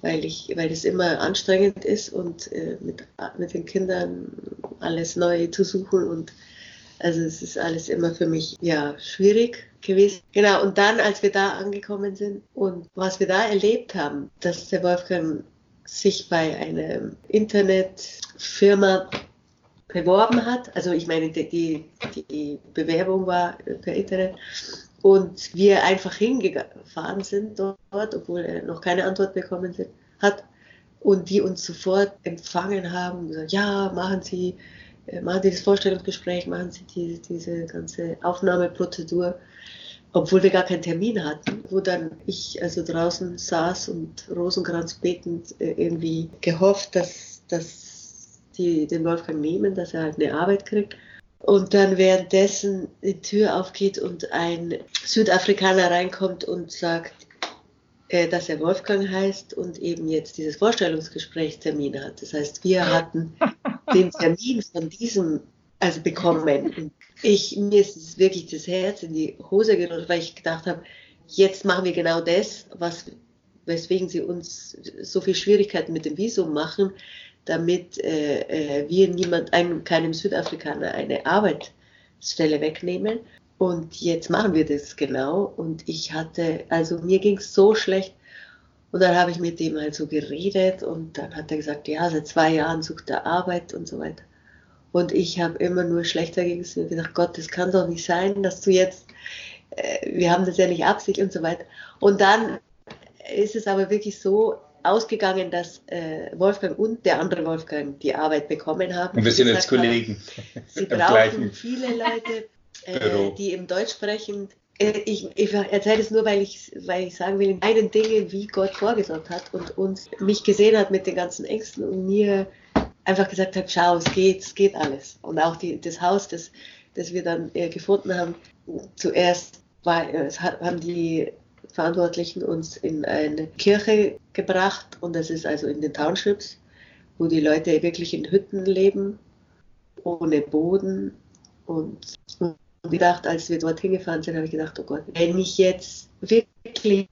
Speaker 4: weil ich, weil es immer anstrengend ist und äh, mit, mit den Kindern alles neu zu suchen und also es ist alles immer für mich ja schwierig gewesen. Genau, und dann, als wir da angekommen sind und was wir da erlebt haben, dass der Wolfgang sich bei einer Internetfirma beworben hat. Also ich meine, die, die Bewerbung war per Internet und wir einfach hingefahren sind dort, obwohl er noch keine Antwort bekommen hat und die uns sofort empfangen haben, gesagt, ja, machen Sie, äh, machen Sie das Vorstellungsgespräch, machen Sie die, diese ganze Aufnahmeprozedur obwohl wir gar keinen Termin hatten, wo dann ich also draußen saß und Rosenkranz betend äh, irgendwie gehofft, dass, dass die den Wolfgang nehmen, dass er halt eine Arbeit kriegt. Und dann währenddessen die Tür aufgeht und ein Südafrikaner reinkommt und sagt, äh, dass er Wolfgang heißt und eben jetzt dieses Vorstellungsgesprächstermin hat. Das heißt, wir hatten *laughs* den Termin von diesem also bekommen. Ich, mir ist wirklich das Herz in die Hose gerutscht, weil ich gedacht habe, jetzt machen wir genau das, was, weswegen sie uns so viel Schwierigkeiten mit dem Visum machen, damit äh, äh, wir niemand, einem, keinem Südafrikaner eine Arbeitsstelle wegnehmen. Und jetzt machen wir das genau. Und ich hatte, also mir ging es so schlecht. Und dann habe ich mit dem halt so geredet und dann hat er gesagt, ja, seit zwei Jahren sucht er Arbeit und so weiter. Und ich habe immer nur schlechter gegen und gedacht, Gott, das kann doch nicht sein, dass du jetzt, äh, wir haben das ja nicht Absicht und so weiter. Und dann ist es aber wirklich so ausgegangen, dass äh, Wolfgang und der andere Wolfgang die Arbeit bekommen haben.
Speaker 3: Und wir sind jetzt Kollegen.
Speaker 4: Haben, sie *laughs* brauchen viele Leute, *laughs* äh, die im Deutsch sprechen. Äh, ich, ich erzähle es nur, weil ich, weil ich sagen will, in einen Dinge, wie Gott vorgesorgt hat und uns mich gesehen hat mit den ganzen Ängsten und mir einfach gesagt habe, schau, es geht, es geht alles. Und auch die, das Haus, das, das wir dann äh, gefunden haben, zuerst war, es haben die Verantwortlichen uns in eine Kirche gebracht und das ist also in den Townships, wo die Leute wirklich in Hütten leben, ohne Boden. Und, gedacht, als wir dorthin gefahren sind, habe ich gedacht, oh Gott, wenn ich jetzt wirklich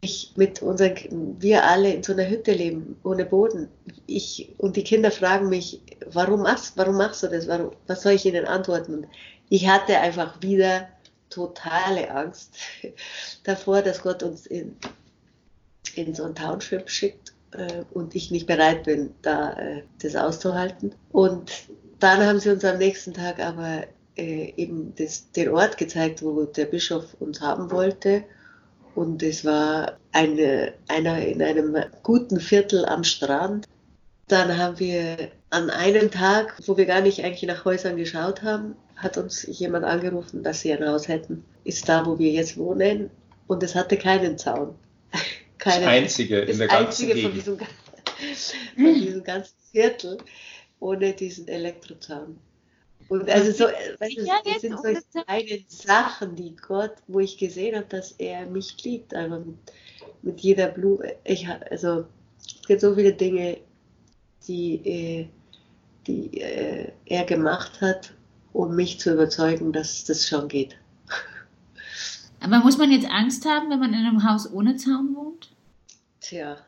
Speaker 4: ich mit unseren, wir alle in so einer Hütte leben, ohne Boden. Ich, und die Kinder fragen mich, warum machst, warum machst du das? Warum, was soll ich ihnen antworten? Und ich hatte einfach wieder totale Angst *laughs* davor, dass Gott uns in, in so ein Township schickt äh, und ich nicht bereit bin, da äh, das auszuhalten. Und dann haben sie uns am nächsten Tag aber äh, eben das, den Ort gezeigt, wo der Bischof uns haben wollte. Und es war eine, einer in einem guten Viertel am Strand. Dann haben wir an einem Tag, wo wir gar nicht eigentlich nach Häusern geschaut haben, hat uns jemand angerufen, dass sie ein Haus hätten. Ist da, wo wir jetzt wohnen. Und es hatte keinen Zaun. *laughs*
Speaker 3: Keine, das einzige in der ganzen einzige
Speaker 4: von diesem, *laughs* von diesem ganzen Viertel ohne diesen Elektrozaun. Und also so, weißt du, das sind so kleine Sachen, die Gott, wo ich gesehen habe, dass er mich liebt, einfach mit, mit jeder Blume. Ich, also es gibt so viele Dinge, die, äh, die äh, er gemacht hat, um mich zu überzeugen, dass das schon geht.
Speaker 1: Aber muss man jetzt Angst haben, wenn man in einem Haus ohne Zaun wohnt?
Speaker 4: Tja.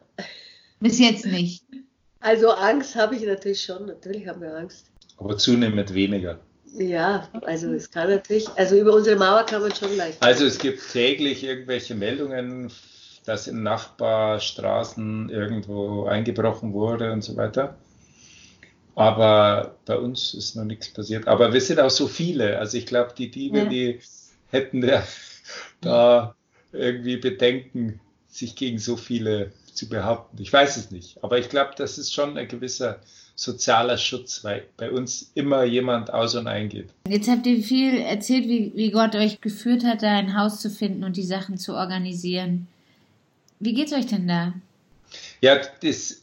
Speaker 1: Bis jetzt nicht.
Speaker 4: Also Angst habe ich natürlich schon, natürlich haben wir Angst.
Speaker 3: Aber zunehmend weniger.
Speaker 4: Ja, also es kann natürlich, also über unsere Mauer kann man schon leicht.
Speaker 3: Also es gibt täglich irgendwelche Meldungen, dass in Nachbarstraßen irgendwo eingebrochen wurde und so weiter. Aber bei uns ist noch nichts passiert. Aber wir sind auch so viele. Also ich glaube, die Diebe, ja. die hätten ja da irgendwie Bedenken, sich gegen so viele zu behaupten. Ich weiß es nicht. Aber ich glaube, das ist schon ein gewisser sozialer Schutz, weil bei uns immer jemand aus und eingeht.
Speaker 1: Jetzt habt ihr viel erzählt, wie, wie Gott euch geführt hat, da ein Haus zu finden und die Sachen zu organisieren. Wie geht's euch denn da?
Speaker 3: Ja, das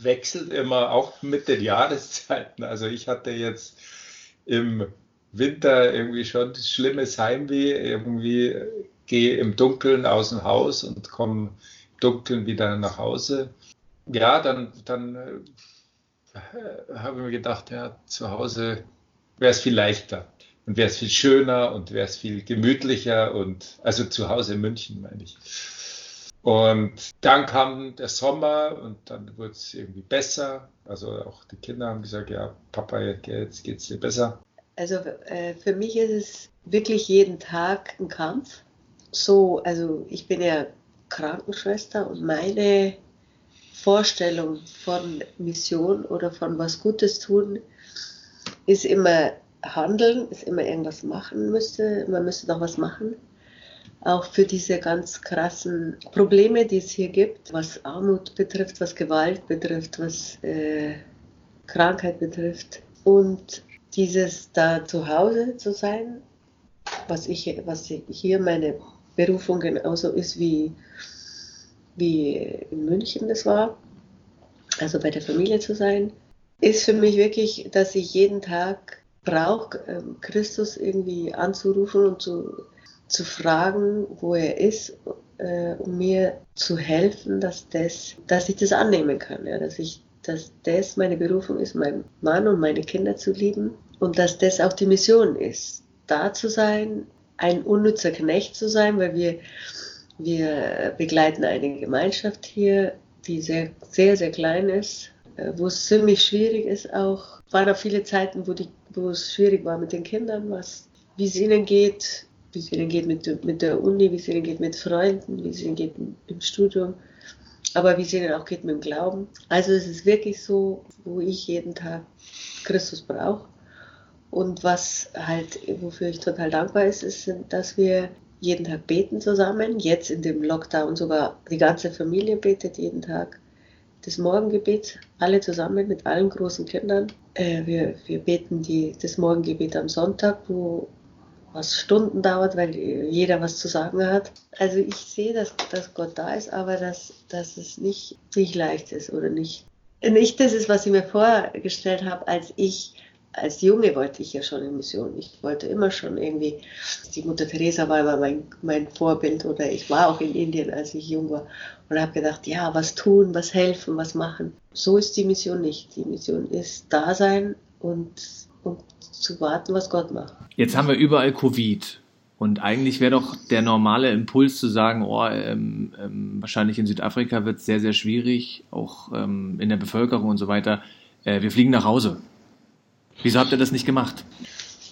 Speaker 3: wechselt immer auch mit den Jahreszeiten. Also ich hatte jetzt im Winter irgendwie schon schlimmes Heimweh. Irgendwie gehe im Dunkeln aus dem Haus und komme im Dunkeln wieder nach Hause. Ja, dann, dann habe ich mir gedacht, ja, zu Hause wäre es viel leichter und wäre es viel schöner und wäre es viel gemütlicher und also zu Hause in München meine ich. Und dann kam der Sommer und dann wurde es irgendwie besser. Also auch die Kinder haben gesagt, ja, Papa, jetzt geht es dir besser.
Speaker 4: Also äh, für mich ist es wirklich jeden Tag ein Kampf. So, also ich bin ja Krankenschwester und meine Vorstellung von Mission oder von was Gutes tun ist immer handeln, ist immer irgendwas machen müsste. Man müsste doch was machen auch für diese ganz krassen Probleme, die es hier gibt, was Armut betrifft, was Gewalt betrifft, was äh, Krankheit betrifft. Und dieses da zu Hause zu sein, was, ich, was hier meine Berufung genauso ist wie, wie in München das war, also bei der Familie zu sein, ist für mich wirklich, dass ich jeden Tag brauche, ähm, Christus irgendwie anzurufen und zu zu fragen, wo er ist, äh, um mir zu helfen, dass, das, dass ich das annehmen kann, ja, dass, ich, dass das meine Berufung ist, meinen Mann und meine Kinder zu lieben und dass das auch die Mission ist, da zu sein, ein unnützer Knecht zu sein, weil wir, wir begleiten eine Gemeinschaft hier, die sehr, sehr, sehr klein ist, äh, wo es ziemlich schwierig ist auch. Es waren auch viele Zeiten, wo, die, wo es schwierig war mit den Kindern, was, wie es ihnen geht, wie es ihnen geht mit, mit der Uni, wie es ihnen geht mit Freunden, wie es ihnen geht im Studium, aber wie es ihnen auch geht mit dem Glauben. Also es ist wirklich so, wo ich jeden Tag Christus brauche. Und was halt, wofür ich total dankbar ist, ist, dass wir jeden Tag beten zusammen. Jetzt in dem Lockdown sogar die ganze Familie betet jeden Tag. Das Morgengebet, alle zusammen mit allen großen Kindern. Äh, wir, wir beten die, das Morgengebet am Sonntag, wo was Stunden dauert, weil jeder was zu sagen hat. Also ich sehe, dass, dass Gott da ist, aber dass, dass es nicht, nicht leicht ist oder nicht. Nicht das ist, was ich mir vorgestellt habe, als ich als Junge wollte ich ja schon in Mission. Ich wollte immer schon irgendwie, die Mutter Teresa war immer mein, mein Vorbild oder ich war auch in Indien, als ich jung war und habe gedacht, ja, was tun, was helfen, was machen. So ist die Mission nicht. Die Mission ist da sein und, und zu warten, was Gott macht.
Speaker 2: Jetzt haben wir überall Covid. Und eigentlich wäre doch der normale Impuls zu sagen, oh, ähm, ähm, wahrscheinlich in Südafrika wird es sehr, sehr schwierig, auch ähm, in der Bevölkerung und so weiter. Äh, wir fliegen nach Hause. Wieso habt ihr das nicht gemacht?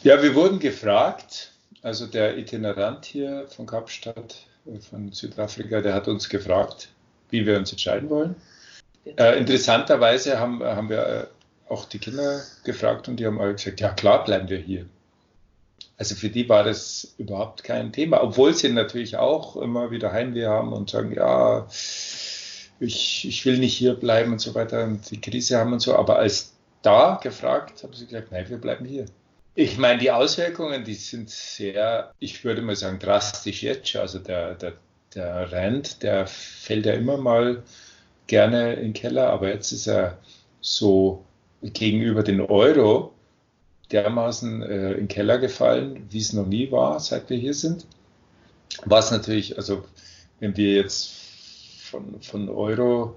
Speaker 3: Ja, wir wurden gefragt. Also der Itinerant hier von Kapstadt, äh, von Südafrika, der hat uns gefragt, wie wir uns entscheiden wollen. Äh, interessanterweise haben, haben wir äh, auch die Kinder gefragt und die haben alle gesagt, ja klar bleiben wir hier. Also für die war das überhaupt kein Thema, obwohl sie natürlich auch immer wieder Heimweh haben und sagen, ja, ich, ich will nicht hier bleiben und so weiter und die Krise haben und so. Aber als da gefragt, haben sie gesagt, nein, wir bleiben hier. Ich meine, die Auswirkungen, die sind sehr, ich würde mal sagen, drastisch jetzt schon. Also der, der, der Rand, der fällt ja immer mal gerne in den Keller, aber jetzt ist er so gegenüber den Euro dermaßen äh, in den Keller gefallen, wie es noch nie war, seit wir hier sind. Was natürlich, also wenn wir jetzt von, von Euro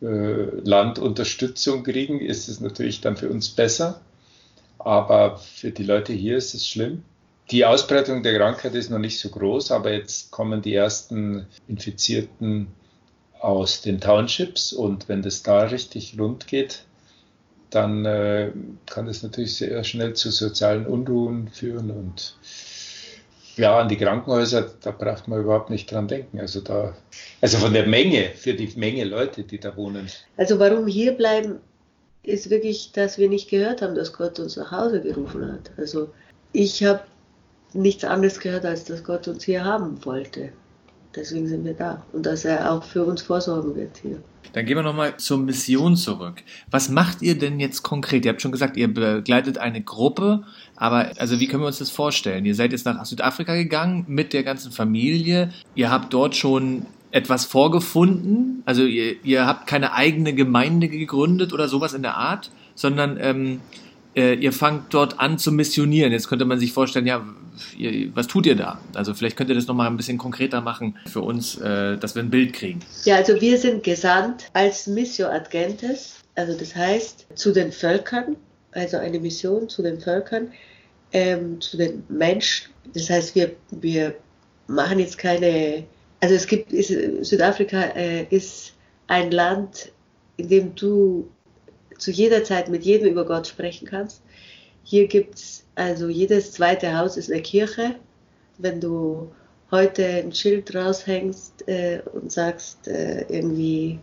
Speaker 3: Land Unterstützung kriegen, ist es natürlich dann für uns besser. Aber für die Leute hier ist es schlimm. Die Ausbreitung der Krankheit ist noch nicht so groß, aber jetzt kommen die ersten Infizierten aus den Townships und wenn das da richtig rund geht, dann äh, kann das natürlich sehr schnell zu sozialen Unruhen führen und ja, an die Krankenhäuser, da braucht man überhaupt nicht dran denken. Also da, also von der Menge, für die Menge Leute, die da wohnen.
Speaker 4: Also warum hier bleiben, ist wirklich, dass wir nicht gehört haben, dass Gott uns nach Hause gerufen hat. Also ich habe nichts anderes gehört, als dass Gott uns hier haben wollte. Deswegen sind wir da und dass er auch für uns vorsorgen wird hier.
Speaker 2: Dann gehen wir nochmal zur Mission zurück. Was macht ihr denn jetzt konkret? Ihr habt schon gesagt, ihr begleitet eine Gruppe, aber also wie können wir uns das vorstellen? Ihr seid jetzt nach Südafrika gegangen mit der ganzen Familie. Ihr habt dort schon etwas vorgefunden. Also ihr, ihr habt keine eigene Gemeinde gegründet oder sowas in der Art, sondern ähm, äh, ihr fangt dort an zu missionieren. Jetzt könnte man sich vorstellen, ja, ihr, was tut ihr da? Also vielleicht könnt ihr das nochmal ein bisschen konkreter machen für uns, äh, dass wir ein Bild kriegen.
Speaker 4: Ja, also wir sind gesandt als Missio ad Gentes, also das heißt zu den Völkern, also eine Mission zu den Völkern, ähm, zu den Menschen. Das heißt, wir, wir machen jetzt keine, also es gibt, ist, Südafrika äh, ist ein Land, in dem du zu jeder Zeit mit jedem über Gott sprechen kannst. Hier gibt es, also jedes zweite Haus ist eine Kirche. Wenn du heute ein Schild raushängst äh, und sagst äh, irgendwie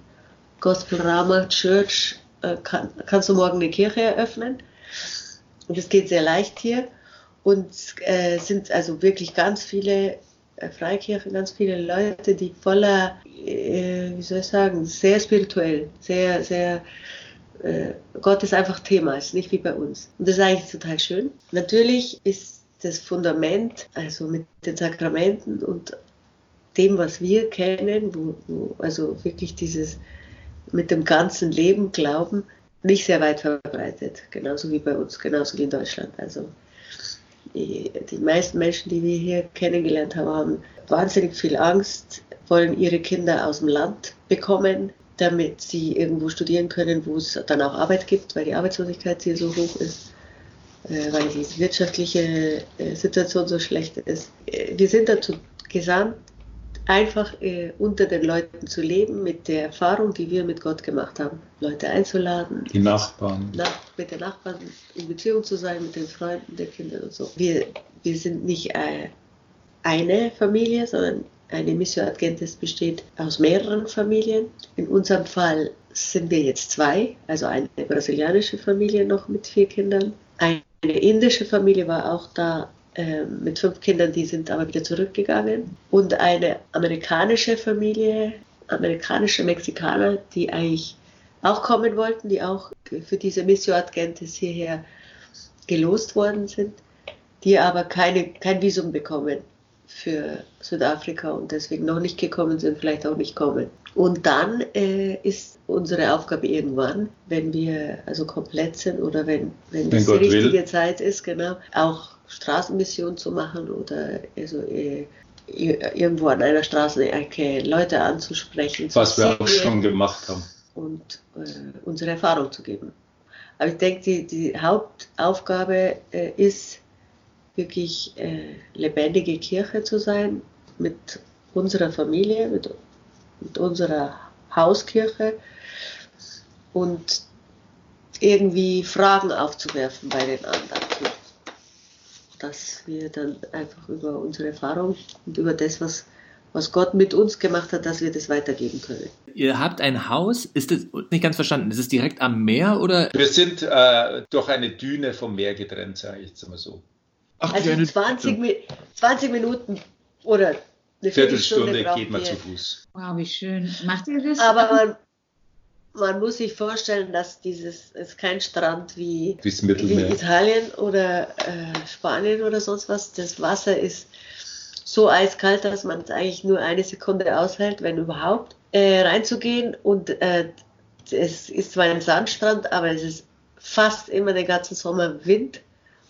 Speaker 4: Gospel Rama Church, äh, kann, kannst du morgen eine Kirche eröffnen. Und das geht sehr leicht hier. Und äh, sind also wirklich ganz viele äh, Freikirchen, ganz viele Leute, die voller, äh, wie soll ich sagen, sehr spirituell, sehr, sehr Gott ist einfach Thema, ist nicht wie bei uns. Und das ist eigentlich total schön. Natürlich ist das Fundament, also mit den Sakramenten und dem, was wir kennen, wo, wo also wirklich dieses mit dem ganzen Leben glauben, nicht sehr weit verbreitet, genauso wie bei uns, genauso wie in Deutschland. Also die, die meisten Menschen, die wir hier kennengelernt haben, haben wahnsinnig viel Angst, wollen ihre Kinder aus dem Land bekommen, damit sie irgendwo studieren können, wo es dann auch Arbeit gibt, weil die Arbeitslosigkeit hier so hoch ist, äh, weil die wirtschaftliche äh, Situation so schlecht ist. Äh, wir sind dazu gesandt, einfach unter den Leuten zu leben mit der Erfahrung, die wir mit Gott gemacht haben. Leute einzuladen.
Speaker 3: Die Nachbarn.
Speaker 4: Nach, mit den Nachbarn in Beziehung zu sein, mit den Freunden der Kinder und so. Wir, wir sind nicht eine Familie, sondern eine Missio Ad Gentes besteht aus mehreren Familien. In unserem Fall sind wir jetzt zwei, also eine brasilianische Familie noch mit vier Kindern. Eine indische Familie war auch da äh, mit fünf Kindern, die sind aber wieder zurückgegangen. Und eine amerikanische Familie, amerikanische Mexikaner, die eigentlich auch kommen wollten, die auch für diese Missio Ad Gentes hierher gelost worden sind, die aber keine, kein Visum bekommen für Südafrika und deswegen noch nicht gekommen sind, vielleicht auch nicht kommen. Und dann äh, ist unsere Aufgabe irgendwann, wenn wir also komplett sind oder wenn, wenn, wenn das Gott die richtige will. Zeit ist, genau, auch Straßenmission zu machen oder also, äh, irgendwo an einer Straßenecke Leute anzusprechen.
Speaker 3: Was wir auch schon gemacht haben.
Speaker 4: Und äh, unsere Erfahrung zu geben. Aber ich denke, die, die Hauptaufgabe äh, ist, wirklich äh, lebendige Kirche zu sein mit unserer Familie, mit, mit unserer Hauskirche und irgendwie Fragen aufzuwerfen bei den anderen. Dass wir dann einfach über unsere Erfahrung und über das, was, was Gott mit uns gemacht hat, dass wir das weitergeben können.
Speaker 2: Ihr habt ein Haus, ist das nicht ganz verstanden, ist es direkt am Meer oder?
Speaker 3: Wir sind äh, durch eine Düne vom Meer getrennt, sage ich jetzt mal so.
Speaker 4: Ach, also 20, 20 Minuten oder
Speaker 3: eine Viertelstunde, Viertelstunde geht man zu Fuß.
Speaker 1: Wow, wie schön. Macht ihr das?
Speaker 4: Aber man, man muss sich vorstellen, dass dieses ist kein Strand wie, wie Italien oder äh, Spanien oder sonst was. Das Wasser ist so eiskalt, dass man es eigentlich nur eine Sekunde aushält, wenn überhaupt, äh, reinzugehen. Und äh, es ist zwar ein Sandstrand, aber es ist fast immer den ganzen Sommer Wind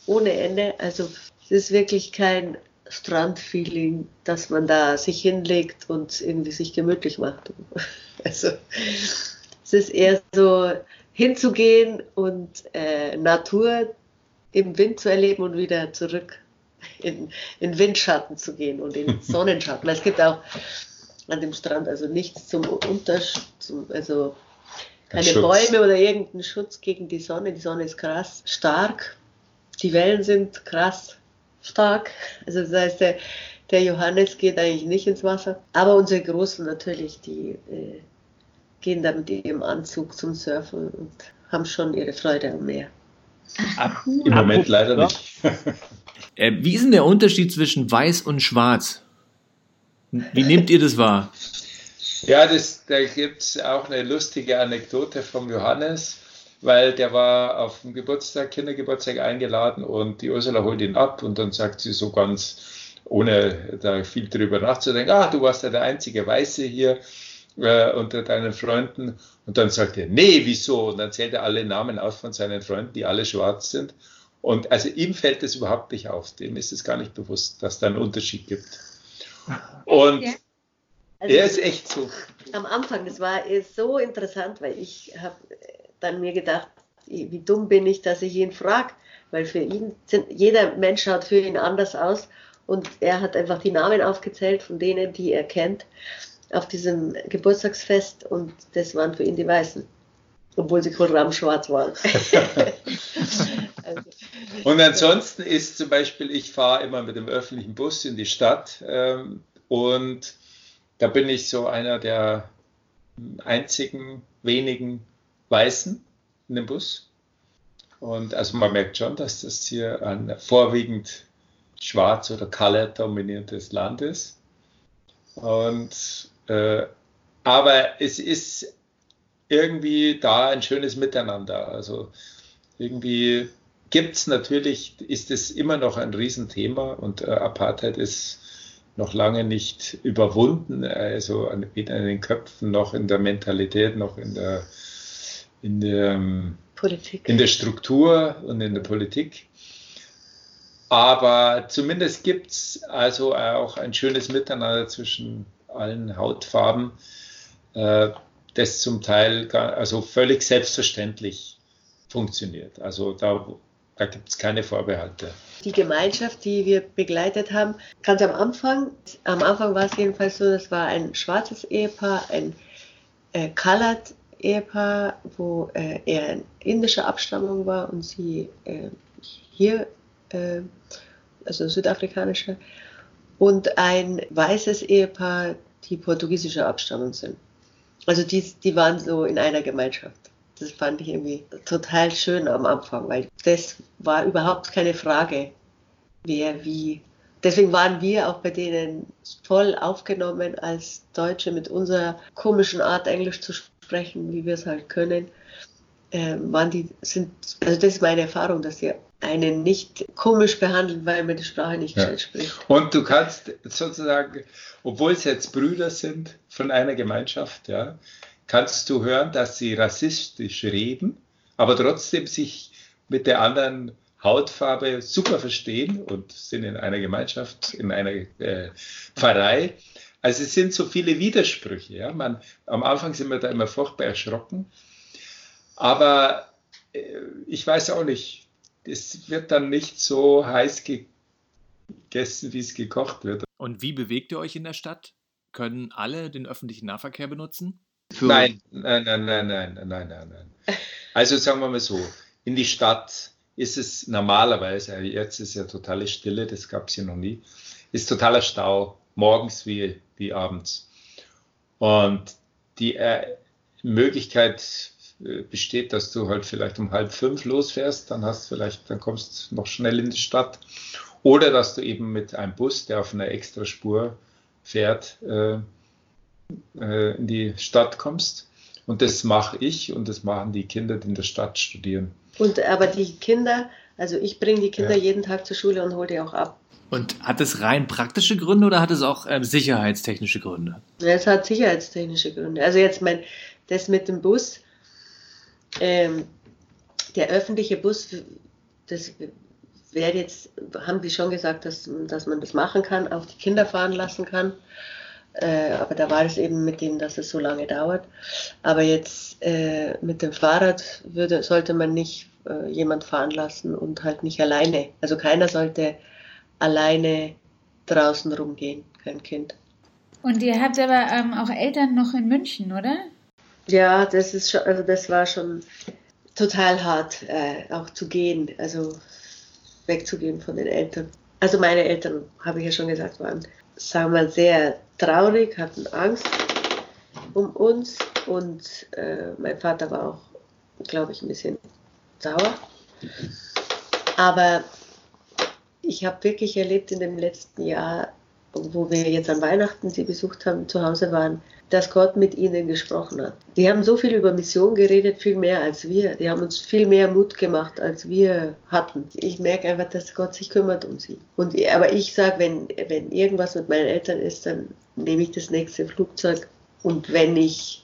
Speaker 4: ohne Ende. Also es ist wirklich kein Strandfeeling, dass man da sich hinlegt und irgendwie sich gemütlich macht. *laughs* Also es ist eher so hinzugehen und äh, Natur im Wind zu erleben und wieder zurück in, in Windschatten zu gehen und in *laughs* Sonnenschatten. Weil es gibt auch an dem Strand, also nichts zum Untersch, zum, also keine Bäume oder irgendeinen Schutz gegen die Sonne. Die Sonne ist krass stark, die Wellen sind krass stark. Also das heißt, der, der Johannes geht eigentlich nicht ins Wasser. Aber unsere Großen natürlich, die äh, gehen da mit ihrem Anzug zum Surfen und haben schon ihre Freude am Meer.
Speaker 3: Ab, Im Moment leider nicht. *laughs*
Speaker 2: äh, wie ist denn der Unterschied zwischen weiß und schwarz? Wie nehmt ihr das wahr?
Speaker 3: Ja, das, da gibt es auch eine lustige Anekdote vom Johannes, weil der war auf dem Geburtstag, Kindergeburtstag eingeladen und die Ursula holt ihn ab und dann sagt sie so ganz, ohne da viel drüber nachzudenken, ah, du warst ja der einzige Weiße hier äh, unter deinen Freunden. Und dann sagt er, nee, wieso? Und dann zählt er alle Namen aus von seinen Freunden, die alle schwarz sind. Und also ihm fällt es überhaupt nicht auf. Dem ist es gar nicht bewusst, dass da einen Unterschied gibt. Und ja. also er ist echt so.
Speaker 4: Am Anfang, das war so interessant, weil ich habe dann mir gedacht, wie dumm bin ich, dass ich ihn frage, weil für ihn jeder Mensch schaut für ihn anders aus und er hat einfach die Namen aufgezählt von denen, die er kennt auf diesem Geburtstagsfest und das waren für ihn die Weißen, obwohl sie kohlrabenschwarz waren. *laughs*
Speaker 3: also, und ansonsten ist zum Beispiel, ich fahre immer mit dem öffentlichen Bus in die Stadt ähm, und da bin ich so einer der einzigen wenigen Weißen in dem Bus. Und also man merkt schon, dass das hier ein vorwiegend schwarz oder colored dominiertes Land ist. Und äh, aber es ist irgendwie da ein schönes Miteinander. Also irgendwie gibt es natürlich, ist es immer noch ein Riesenthema und äh, Apartheid ist noch lange nicht überwunden, also weder in den Köpfen noch in der Mentalität noch in der, in der, ähm, Politik. in der Struktur und in der Politik. Aber zumindest gibt es also auch ein schönes Miteinander zwischen allen Hautfarben, äh, das zum Teil also völlig selbstverständlich funktioniert. Also da, da gibt es keine Vorbehalte.
Speaker 4: Die Gemeinschaft, die wir begleitet haben, ganz am Anfang, am Anfang war es jedenfalls so, das war ein schwarzes Ehepaar, ein äh, Colored Ehepaar, wo äh, er indischer Abstammung war und sie äh, hier, äh, also südafrikanischer und ein weißes Ehepaar, die portugiesischer Abstammung sind. Also die, die waren so in einer Gemeinschaft. Das fand ich irgendwie total schön am Anfang, weil das war überhaupt keine Frage, wer wie. Deswegen waren wir auch bei denen voll aufgenommen als Deutsche mit unserer komischen Art Englisch zu sprechen, wie wir es halt können. Ähm, waren die, sind, also das ist meine Erfahrung, dass sie einen nicht komisch behandeln, weil man die Sprache nicht ja. spricht.
Speaker 3: Und du kannst sozusagen, obwohl es jetzt Brüder sind von einer Gemeinschaft, ja, kannst du hören, dass sie rassistisch reden, aber trotzdem sich mit der anderen Hautfarbe super verstehen und sind in einer Gemeinschaft, in einer äh, Pfarrei. Also es sind so viele Widersprüche. Ja? Man, am Anfang sind wir da immer furchtbar erschrocken. Aber äh, ich weiß auch nicht, es wird dann nicht so heiß gegessen, wie es gekocht wird.
Speaker 2: Und wie bewegt ihr euch in der Stadt? Können alle den öffentlichen Nahverkehr benutzen?
Speaker 3: Nein, nein, nein, nein, nein, nein, nein, nein. *laughs* Also sagen wir mal so, in die Stadt ist es normalerweise, jetzt ist ja totale Stille, das gab es hier noch nie, ist totaler Stau, morgens wie, wie abends. Und die äh, Möglichkeit äh, besteht, dass du halt vielleicht um halb fünf losfährst, dann hast vielleicht, dann kommst du noch schnell in die Stadt. Oder dass du eben mit einem Bus, der auf einer Extraspur fährt, äh, äh, in die Stadt kommst. Und das mache ich und das machen die Kinder, die in der Stadt studieren.
Speaker 4: Und aber die Kinder, also ich bringe die Kinder ja. jeden Tag zur Schule und hole die auch ab.
Speaker 2: Und hat es rein praktische Gründe oder hat es auch ähm, sicherheitstechnische Gründe?
Speaker 4: Es hat sicherheitstechnische Gründe. Also jetzt mein, das mit dem Bus, ähm, der öffentliche Bus, das wäre jetzt, haben die schon gesagt, dass, dass man das machen kann, auch die Kinder fahren lassen kann. Äh, aber da war es eben mit dem, dass es so lange dauert. Aber jetzt äh, mit dem Fahrrad würde, sollte man nicht äh, jemand fahren lassen und halt nicht alleine. Also keiner sollte alleine draußen rumgehen, kein Kind.
Speaker 1: Und ihr habt aber ähm, auch Eltern noch in München, oder?
Speaker 4: Ja, das ist schon, also das war schon total hart, äh, auch zu gehen, also wegzugehen von den Eltern. Also meine Eltern, habe ich ja schon gesagt, waren, sagen wir, sehr traurig, hatten Angst um uns und äh, mein Vater war auch, glaube ich, ein bisschen sauer. Aber ich habe wirklich erlebt in dem letzten Jahr, wo wir jetzt an Weihnachten sie besucht haben, zu Hause waren, dass Gott mit ihnen gesprochen hat. Die haben so viel über Mission geredet, viel mehr als wir. Die haben uns viel mehr Mut gemacht, als wir hatten. Ich merke einfach, dass Gott sich kümmert um sie. Und, aber ich sage, wenn, wenn irgendwas mit meinen Eltern ist, dann nehme ich das nächste Flugzeug. Und wenn ich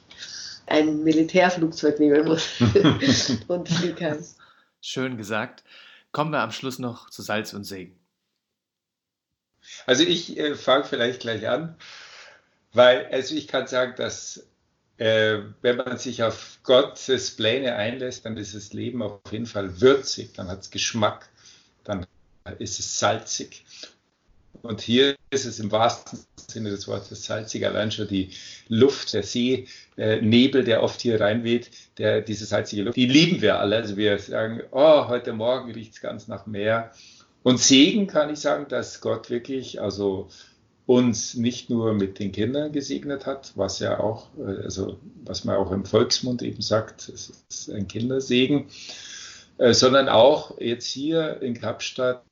Speaker 4: ein Militärflugzeug nehmen muss *laughs* und fliege
Speaker 2: Schön gesagt. Kommen wir am Schluss noch zu Salz und Segen.
Speaker 3: Also ich äh, fange vielleicht gleich an, weil also ich kann sagen, dass äh, wenn man sich auf Gottes Pläne einlässt, dann ist das Leben auf jeden Fall würzig, dann hat es Geschmack, dann ist es salzig. Und hier ist es im wahrsten Sinne des Wortes salzig, allein schon die Luft, der See, der Nebel, der oft hier reinweht, der, diese salzige Luft, die lieben wir alle. Also wir sagen, oh, heute Morgen riecht es ganz nach Meer. Und Segen kann ich sagen, dass Gott wirklich, also uns nicht nur mit den Kindern gesegnet hat, was ja auch, also was man auch im Volksmund eben sagt, es ist ein Kindersegen, äh, sondern auch jetzt hier in Kapstadt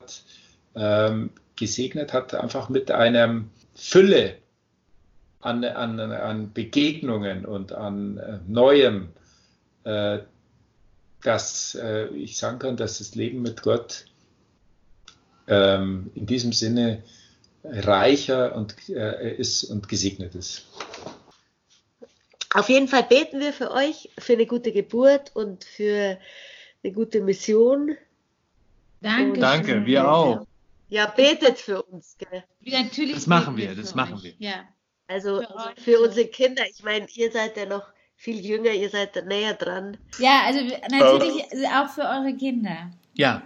Speaker 3: ähm, gesegnet hat, einfach mit einer Fülle an, an, an Begegnungen und an äh, Neuem, äh, dass äh, ich sagen kann, dass das Leben mit Gott ähm, in diesem Sinne reicher und, äh, ist und gesegnet ist.
Speaker 4: Auf jeden Fall beten wir für euch, für eine gute Geburt und für eine gute Mission.
Speaker 1: Danke.
Speaker 2: Danke, wir auch.
Speaker 4: Ja, betet für uns. Gell?
Speaker 1: Natürlich
Speaker 2: Das machen wir, das machen
Speaker 1: euch.
Speaker 2: wir.
Speaker 1: Ja.
Speaker 4: Also
Speaker 1: Für
Speaker 4: für unsere Kinder. Ich meine, ihr seid ja noch viel jünger, ihr seid näher dran.
Speaker 1: ja, also natürlich auch für eure Kinder.
Speaker 2: Ja,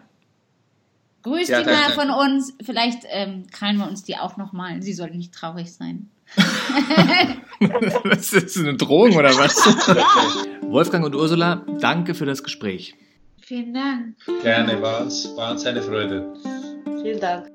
Speaker 1: Grüßt
Speaker 3: Ja,
Speaker 1: die mal von uns. Vielleicht ähm, krallen wir uns die auch nochmal. Sie soll nicht traurig sein. *laughs*
Speaker 2: was ist das, eine Drohung oder was? *laughs* Wolfgang und Ursula, danke für das Gespräch.
Speaker 1: Vielen Dank.
Speaker 3: Gerne, war uns eine Freude.
Speaker 4: Vielen Dank.